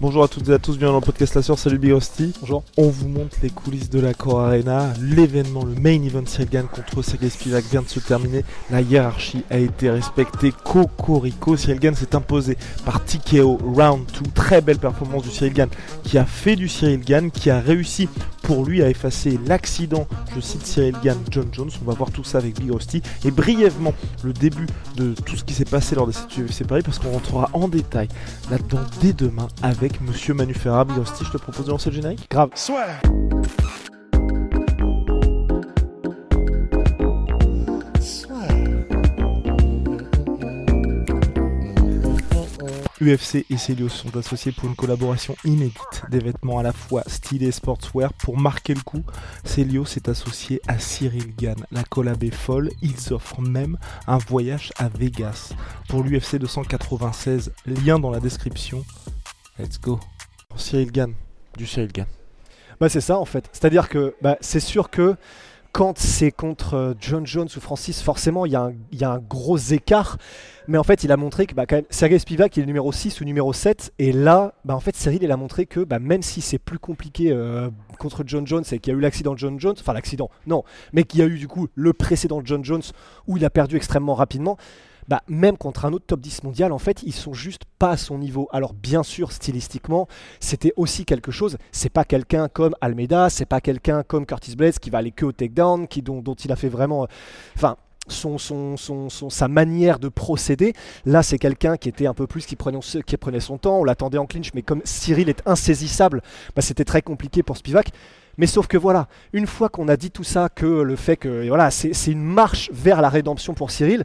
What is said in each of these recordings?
Bonjour à toutes et à tous, bienvenue dans le podcast La Sœur, salut Big Rusty. Bonjour. On vous montre les coulisses de la Core Arena. L'événement, le main event Sirgan contre Sergei Spivak vient de se terminer. La hiérarchie a été respectée. Cocorico, Sirgan s'est imposé par TKO Round 2. Très belle performance du Sirgan qui a fait du Cyril Gann, qui a réussi pour lui à effacer l'accident, je cite Cyril Gann, John Jones. On va voir tout ça avec Big Rusty. Et brièvement, le début de tout ce qui s'est passé lors de cette UFC Paris parce qu'on rentrera en détail là-dedans dès demain avec Monsieur Manu Ferra. Big Rusty, je te propose de lancer le générique Grave. Swear. UFC et Celios sont associés pour une collaboration inédite des vêtements à la fois stylés et sportswear. Pour marquer le coup, Celios est associé à Cyril Gann. La collab est folle, ils offrent même un voyage à Vegas. Pour l'UFC 296, lien dans la description. Let's go. Cyril Gann, du Cyril Gann. Bah c'est ça en fait. C'est-à-dire que bah, c'est sûr que quand c'est contre euh, John Jones ou Francis, forcément il y, a un- gros écart. Mais en fait, il a montré que bah, quand même, Sergei Spivak il est numéro 6 ou numéro 7. Et là, bah, en fait, Cyril il a montré que bah, même si c'est plus compliqué euh, contre John Jones et qu'il y a eu l'accident de John Jones, enfin l'accident, non, mais qu'il y a eu du coup le précédent John Jones où il a perdu extrêmement rapidement. Bah, même contre un autre top 10 mondial, en fait, ils sont juste pas à son niveau. Alors, bien sûr, stylistiquement, c'était aussi quelque chose. C'est pas quelqu'un comme Almeida, c'est pas quelqu'un comme Curtis Blades qui va aller que au takedown, qui, dont, il a fait vraiment. euh, Enfin. Son, son, son, son- sa manière de procéder. Là, c'est quelqu'un qui était un peu plus, qui prenait, qui prenait son temps. On l'attendait en clinch, mais comme Cyril est insaisissable, bah, c'était très compliqué pour Spivak. Mais sauf que voilà, une fois qu'on a dit tout ça, que le fait que voilà, c'est une marche vers la rédemption pour Cyril,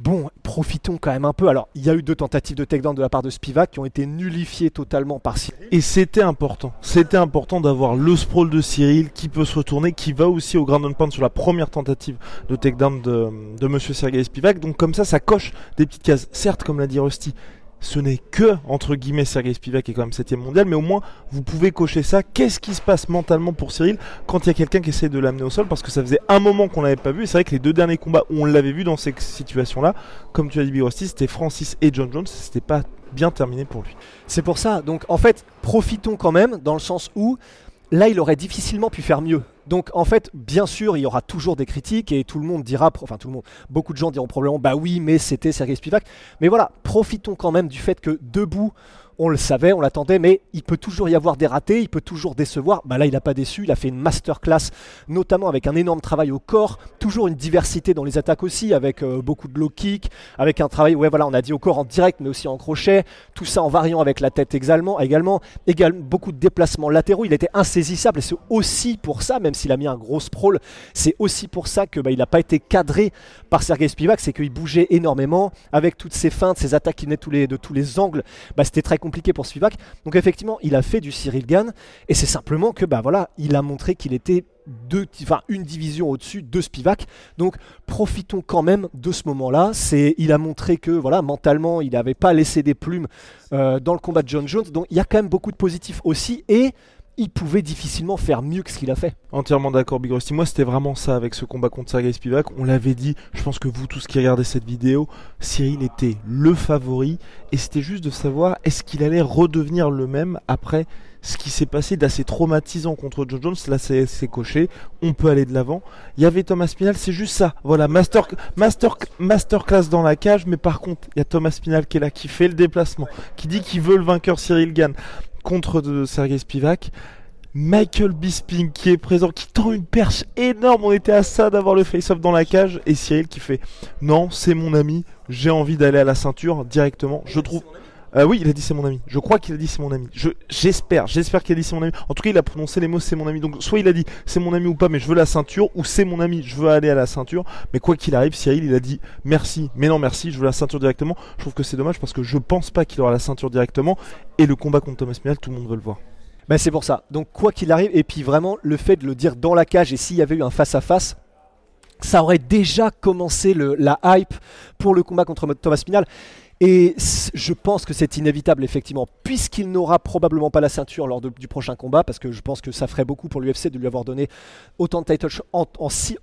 Bon, profitons quand même un peu. Alors, il y a eu deux tentatives de takedown de la part de Spivak qui ont été nullifiées totalement par Cyril. Et c'était important. C'était important d'avoir le sprawl de Cyril qui peut se retourner, qui va aussi au ground and pound sur la première tentative de takedown de, de Monsieur Sergei Spivak. Donc comme ça, ça coche des petites cases. Certes, comme l'a dit Rusty, ce n'est que, entre guillemets, Sergei Spivak qui est quand même 7 mondial, mais au moins, vous pouvez cocher ça. Qu'est-ce qui se passe mentalement pour Cyril quand il y a quelqu'un qui essaie de l'amener au sol? Parce que ça faisait un moment qu'on l'avait pas vu. Et c'est vrai que les deux derniers combats où on l'avait vu dans ces situations-là, comme tu as dit, Big Rusty, c'était Francis et John Jones. C'était pas bien terminé pour lui. C'est pour ça. Donc, en fait, profitons quand même dans le sens où là, il aurait difficilement pu faire mieux. Donc, en fait, bien sûr, il y aura toujours des critiques et tout le monde dira, enfin, tout le monde, beaucoup de gens diront probablement, bah oui, mais c'était Sergei Spivak. Mais voilà, profitons quand même du fait que debout, on le savait, on l'attendait, mais il peut toujours y avoir des ratés, il peut toujours décevoir. Bah là, il n'a pas déçu, il a fait une masterclass, notamment avec un énorme travail au corps, toujours une diversité dans les attaques aussi, avec euh, beaucoup de low kick, avec un travail, ouais, voilà, on a dit au corps en direct, mais aussi en crochet, tout ça en variant avec la tête également, également, également beaucoup de déplacements latéraux. Il était insaisissable et c'est aussi pour ça, même s'il a mis un gros sprawl, c'est aussi pour ça que bah, il n'a pas été cadré par Sergei Spivak, c'est qu'il bougeait énormément avec toutes ses feintes, ses attaques qui venaient de tous les angles. Bah, c'était très compliqué pour Spivak. Donc effectivement, il a fait du Cyril Gann et c'est simplement que bah voilà, il a montré qu'il était deux, enfin une division au-dessus de Spivak. Donc profitons quand même de ce moment-là. C'est, il a montré que voilà, mentalement, il n'avait pas laissé des plumes euh, dans le combat de John Jones. Donc il y a quand même beaucoup de positifs aussi et il pouvait difficilement faire mieux que ce qu'il a fait. Entièrement d'accord, Big Rusty. Moi, c'était vraiment ça avec ce combat contre Sergei Spivak. On l'avait dit, je pense que vous tous qui regardez cette vidéo, Cyril était le favori. Et c'était juste de savoir est-ce qu'il allait redevenir le même après ce qui s'est passé d'assez traumatisant contre John Jones? Là, c'est c'est coché. On peut aller de l'avant. Il y avait Thomas Spinal, c'est juste ça. Voilà, master, master, masterclass dans la cage. Mais par contre, il y a Thomas Spinal qui est là, qui fait le déplacement, qui dit qu'il veut le vainqueur Cyril Gann contre de Sergei Spivak. Michael Bisping qui est présent, qui tend une perche énorme. On était à ça d'avoir le face-off dans la cage. Et Cyril qui fait Non, c'est mon ami, j'ai envie d'aller à la ceinture directement. Je trouve. Euh, oui, il a dit c'est mon ami. Je crois qu'il a dit c'est mon ami. Je j'espère, j'espère qu'il a dit c'est mon ami. En tout cas, il a prononcé les mots c'est mon ami. Donc soit il a dit c'est mon ami ou pas, mais je veux la ceinture, ou c'est mon ami, je veux aller à la ceinture. Mais quoi qu'il arrive, Cyril, il a dit merci, mais non merci, je veux la ceinture directement. Je trouve que c'est dommage parce que je pense pas qu'il aura la ceinture directement. Et le combat contre Thomas Pinal, tout le monde veut le voir. Ben c'est pour ça. Donc quoi qu'il arrive, et puis vraiment le fait de le dire dans la cage, et s'il y avait eu un face à face, ça aurait déjà commencé le, la hype pour le combat contre Thomas Pinal. Et je pense que c'est inévitable, effectivement, puisqu'il n'aura probablement pas la ceinture lors du prochain combat, parce que je pense que ça ferait beaucoup pour l'UFC de lui avoir donné autant de title, en, en si,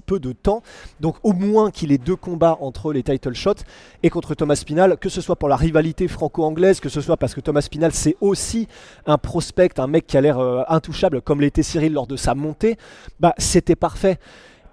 peu de temps. Donc au moins qu'il ait deux combats entre les title shots et contre Thomas Pinal, que ce soit pour la rivalité franco-anglaise, que ce soit parce que Thomas Pinal c'est aussi un prospect, un mec qui a l'air euh, intouchable, comme l'était Cyril lors de sa montée, bah c'était parfait.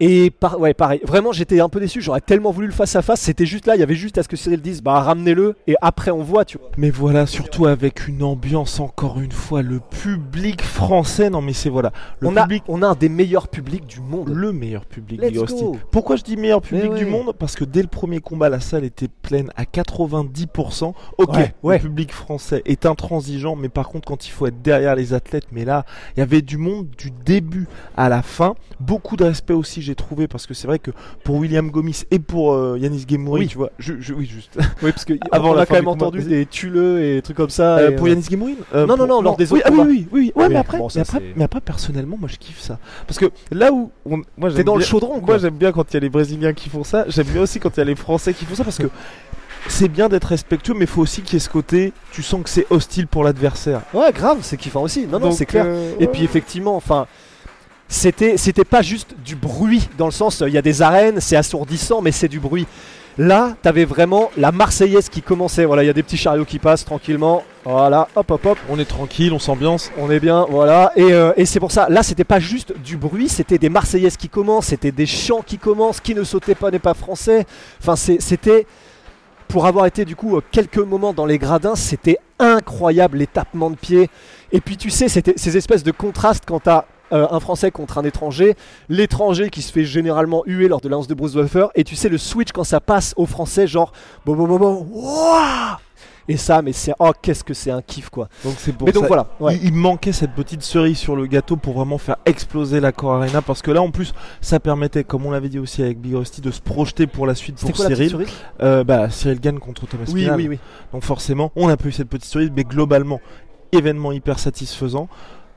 Et par- ouais, pareil, vraiment j'étais un peu déçu, j'aurais tellement voulu le face à face, c'était juste là, il y avait juste à ce que Cyril dise, bah ramenez-le, et après on voit, tu vois. Mais voilà, surtout avec une ambiance encore une fois, le public français. Non mais c'est voilà, le On a, on a un des meilleurs publics du monde. le meilleur public Let's Rusty. go. Pourquoi je dis meilleur public du monde? Parce que dès le premier combat, la salle était pleine à 90%. Ok, Ouais, ouais. le public français est intransigeant, mais par contre, quand il faut être derrière les athlètes, mais là, il y avait du monde du début à la fin. Beaucoup de respect aussi, j'ai trouvé, parce que c'est vrai que pour William Gomis et pour euh, Yanis Gemouri, Oui. tu vois, je, je- oui, juste. Oui, parce que Avant on a quand même combat, entendu vas-y. des tuleux et des trucs comme ça. Euh, et, pour Yanis Gemouri euh, Non, non, non, lors des oui, autres ah oui, combats. oui, oui, ouais, Oui, mais après, bon, ça, mais après, mais après, personnellement, moi, je kiffe ça, parce que là où, on- moi, T'es j'aime dans le bien- chaudron, quoi. Moi, j'aime bien quand il y a les Brésiliens qui font ça. J'aime bien aussi quand il y a les Français qui font ça parce que c'est bien d'être respectueux, mais il faut aussi qu'il y ait ce côté. Tu sens que c'est hostile pour l'adversaire. Ouais, grave, c'est kiffant aussi. Non, non, c'est clair. euh, Et ouais. puis effectivement, enfin, c'était c'était pas juste du bruit dans le sens, il y a des arènes, c'est assourdissant, mais c'est du bruit. Là, t'avais vraiment la Marseillaise qui commençait. Voilà, il y a des petits chariots qui passent tranquillement. Voilà, hop, hop, hop. on est tranquille, on s'ambiance. On est bien, voilà. Et, euh, et c'est pour ça, là, c'était pas juste du bruit, c'était des Marseillaises qui commencent, c'était des chants qui commencent, qui ne sautaient pas n'est pas français. Enfin, c'était. Pour avoir été du coup euh, quelques moments dans les gradins, c'était incroyable les tapements de pied. Et puis tu sais, c'était ces espèces de contrastes quand t'as euh, un Français contre un étranger, l'étranger qui se fait généralement huer lors de l'annonce de Bruce Buffer, et tu sais le switch quand ça passe au Français, genre bon bon bon bon, Et ça, mais c'est oh qu'est-ce que c'est un kiff quoi. Donc c'est pour mais donc ça. voilà. ouais. Il, il manquait cette petite cerise sur le gâteau pour vraiment faire exploser l'accord Arena parce que là en plus ça permettait, comme on l'avait dit aussi avec Big Rusty, de se projeter pour la suite pour quoi la Cyril. cerise? Euh, bah, Cyril gagne contre Thomas Oui, Pinal. oui, oui. Donc forcément, on n'a pas eu cette petite cerise, mais globalement, événement hyper satisfaisant.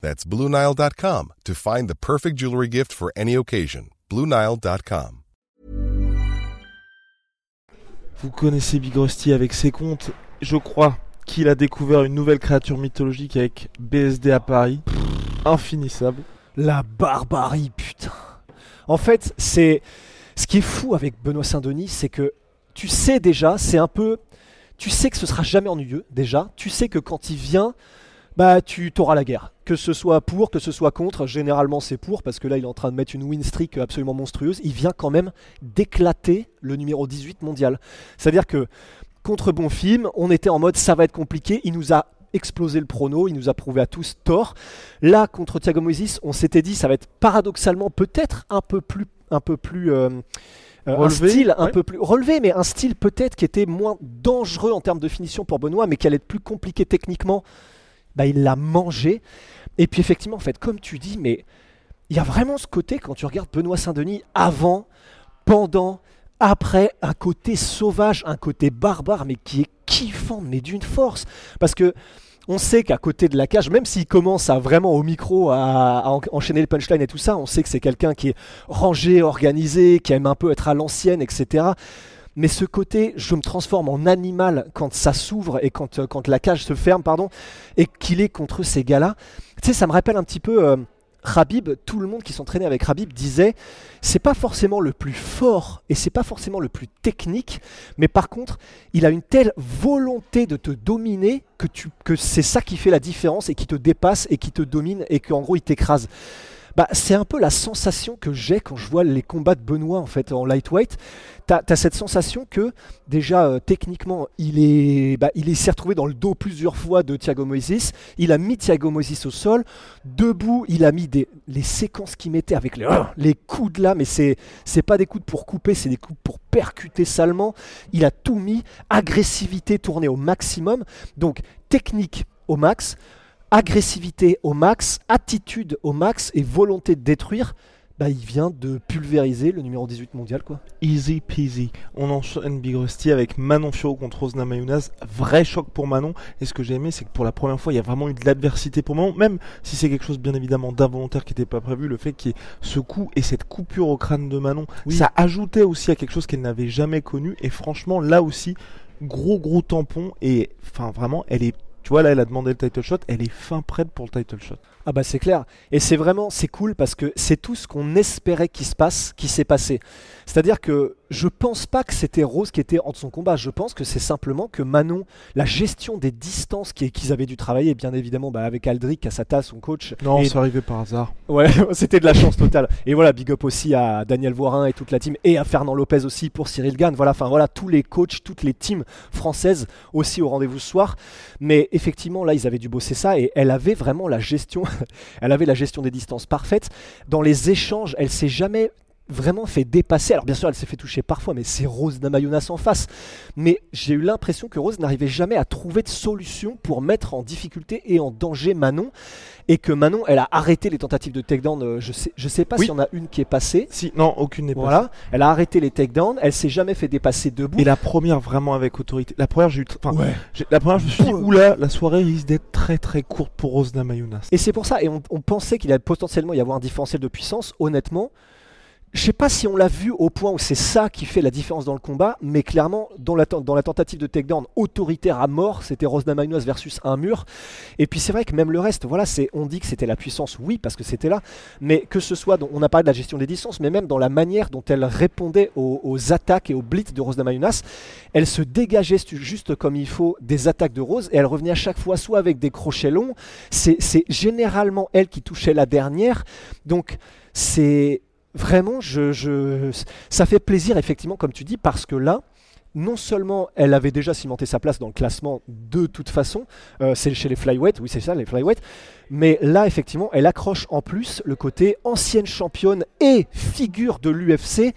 That's BlueNile.com to find the perfect jewelry gift for any occasion. BlueNile.com. Vous connaissez Big Rusty avec ses comptes. Je crois qu'il a découvert une nouvelle créature mythologique avec BSD à Paris. Infinissable. La barbarie, putain. En fait, c'est ce qui est fou avec Benoît Saint-Denis, c'est que tu sais déjà, c'est un peu, tu sais que ce sera jamais ennuyeux déjà. Tu sais que quand il vient, bah tu t'auras la guerre. Que ce soit pour, que ce soit contre. Généralement c'est pour parce que là il est en train de mettre une win streak absolument monstrueuse. Il vient quand même d'éclater le numéro 18 mondial. C'est-à-dire que contre bon film, on était en mode ça va être compliqué. Il nous a explosé le prono, il nous a prouvé à tous tort. Là, contre Thiago Moises, on s'était dit ça va être paradoxalement peut-être un peu plus, un peu plus, euh, euh, un Relevé, un peu plus relevé, mais un style peut-être qui était moins dangereux en termes de finition pour Benoît, mais qui allait être plus compliqué techniquement. Bah, il l'a mangé. Et puis effectivement, en fait, comme tu dis, mais il y a vraiment ce côté quand tu regardes Benoît Saint-Denis avant, pendant, après, un côté sauvage, un côté barbare, mais qui est kiffant, mais d'une force. Parce que on sait qu'à côté de la cage, même s'il commence à vraiment au micro à, à en- enchaîner le punchline et tout ça, on sait que c'est quelqu'un qui est rangé, organisé, qui aime un peu être à l'ancienne, etc. Mais ce côté, je me transforme en animal quand ça s'ouvre et quand, euh, quand la cage se ferme, pardon, et qu'il est contre ces gars-là, tu sais, ça me rappelle un petit peu euh, Khabib, tout le monde qui s'entraînait avec Khabib disait c'est pas forcément le plus fort et c'est pas forcément le plus technique, mais par contre, il a une telle volonté de te dominer que, que c'est ça qui fait la différence et qui te dépasse et qui te domine et qu'en gros il t'écrase. Bah, c'est un peu la sensation que j'ai quand je vois les combats de Benoît en fait en lightweight. Tu as, cette sensation que déjà euh, techniquement il est, bah, il s'est retrouvé dans le dos plusieurs fois de Thiago Moises. Il a mis Thiago Moises au sol. Debout, il a mis les séquences qu'il mettait avec les, les coups de là, mais c'est c'est pas des coups pour couper, c'est des coups pour percuter salement. Il a tout mis, agressivité tournée au maximum. Donc technique au max agressivité au max, attitude au max et volonté de détruire, bah, il vient de pulvériser le numéro 18 mondial. quoi. Easy peasy. On enchaîne Big Rusty avec Manon Fiorot contre Rosna Mayunaz. Vrai choc pour Manon. Et ce que j'ai aimé, c'est que pour la première fois, il y a vraiment eu de l'adversité pour Manon. Même si c'est quelque chose, bien évidemment, d'involontaire qui n'était pas prévu, le fait qu'il y ait ce coup et cette coupure au crâne de Manon, ça ajoutait aussi à quelque chose qu'elle n'avait jamais connu. Et franchement, là aussi, gros gros tampon. Et enfin, vraiment, elle est tu vois, là, elle a demandé le title shot, elle est fin prête pour le title shot. Ah bah c'est clair. Et c'est vraiment, c'est cool parce que c'est tout ce qu'on espérait qu'il se passe, qui s'est passé. C'est-à-dire que je pense pas que c'était Rose qui était entre son combat. Je pense que c'est simplement que Manon, la gestion des distances qu'ils avaient dû travailler, bien évidemment, bah, avec Aldric, Kassata, son coach. Non, c'est arrivé par hasard. Ouais, c'était de la chance totale. Et voilà, big up aussi à Daniel Voirin et toute la team, et à Fernand Lopez aussi pour Cyril Gann. Voilà, enfin voilà, tous les coachs, toutes les teams françaises aussi au rendez-vous ce soir. Mais effectivement, là, ils avaient dû bosser ça et elle avait vraiment la gestion elle avait la gestion des distances parfaite. Dans les échanges, elle s'est jamais vraiment fait dépasser. Alors bien sûr, elle s'est fait toucher parfois, mais c'est Rose Namajunas en face. Mais j'ai eu l'impression que Rose n'arrivait jamais à trouver de solution pour mettre en difficulté et en danger Manon. Et que Manon, elle a arrêté les tentatives de takedown. Euh, je sais, je sais pas s'il y en a une qui est passée. Si, non, aucune n'est voilà. passée. Elle a arrêté les takedowns. Elle s'est jamais fait dépasser debout. Et la première vraiment avec autorité. La première, j'ai eu. Ouais. La première, je me suis dit, oula, la soirée risque d'être très très courte pour Rose Namajunas. Et c'est pour ça. Et on, on pensait qu'il allait potentiellement y avoir un différentiel de puissance. Honnêtement, je sais pas si on l'a vu au point où c'est ça qui fait la différence dans le combat, mais clairement, dans la, tentative de takedown autoritaire à mort, c'était Rosna Magnus versus un mur. Et puis c'est vrai que même le reste, voilà, c'est, on dit que c'était la puissance, oui, parce que c'était là, mais que ce soit, on a parlé de la gestion des distances, mais même dans la manière dont elle répondait aux, attaques et aux blitz de Rosna Magnus, elle se dégageait juste comme il faut des attaques de Rose, et elle revenait à chaque fois soit avec des crochets longs, c'est généralement elle qui touchait la dernière, donc c'est vraiment, je, ça fait plaisir, effectivement, comme tu dis, parce que là, non seulement elle avait déjà cimenté sa place dans le classement de toute façon, euh, c'est chez les flyweight, oui c'est ça les flyweight, mais là effectivement elle accroche en plus le côté ancienne championne et figure de l'UFC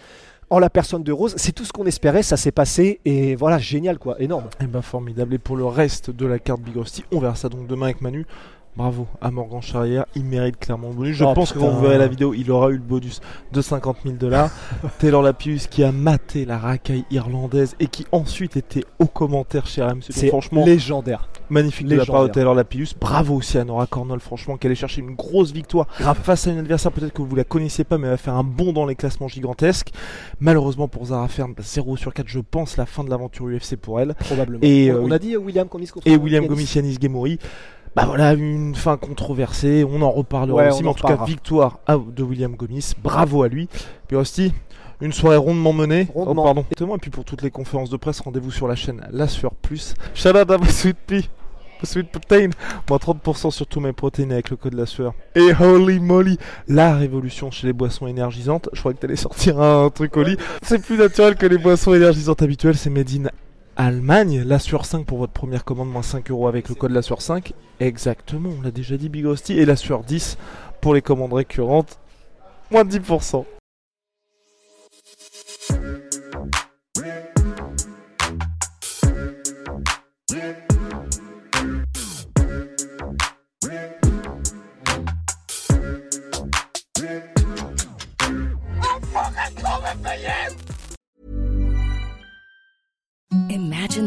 en la personne de Rose, c'est tout ce qu'on espérait, ça s'est passé et voilà génial quoi, énorme. Et eh ben formidable et pour le reste de la carte Big Rusty, on verra ça donc demain avec Manu. Bravo à Morgan Charrière, il mérite clairement le bonus. Je oh, pense que quand vous verrez la vidéo, il aura eu le bonus de 50 000 dollars. Taylor Lapius qui a maté la racaille irlandaise et qui ensuite était au commentaire chez RMC. C'est franchement légendaire. Magnifique de la part de Taylor Lapius. Bravo aussi à Nora Cornell, franchement, qui allait chercher une grosse victoire face à un adversaire peut-être que vous la connaissez pas, mais elle va faire un bond dans les classements gigantesques. Malheureusement pour Zara Fern, 0 sur 4, je pense, la fin de l'aventure UFC pour elle. Probablement. Et, on, euh, a dit William Gomis contre Et William Gomis, Yanis Gemouri bah voilà, une fin controversée, on en reparlera aussi, mais en tout cas, victoire de William Gomis, bravo à lui. Puis aussi, une soirée rondement menée. Rondement. Oh, pardon. Et puis pour toutes les conférences de presse, rendez-vous sur la chaîne La Sueur Plus. Shout out à Sweet Pea. Sweet Protein, moins 30% sur tous mes protéines avec le code la sueur. Et holy moly, la révolution chez les boissons énergisantes. Je crois que t'allais sortir un truc au lit. C'est plus naturel que les boissons énergisantes habituelles, c'est made in Allemagne, la sur 5 pour votre première commande, moins 5 euros avec le code la sur 5. Exactement, on l'a déjà dit Big. Et la sur 10 pour les commandes récurrentes, moins 10%.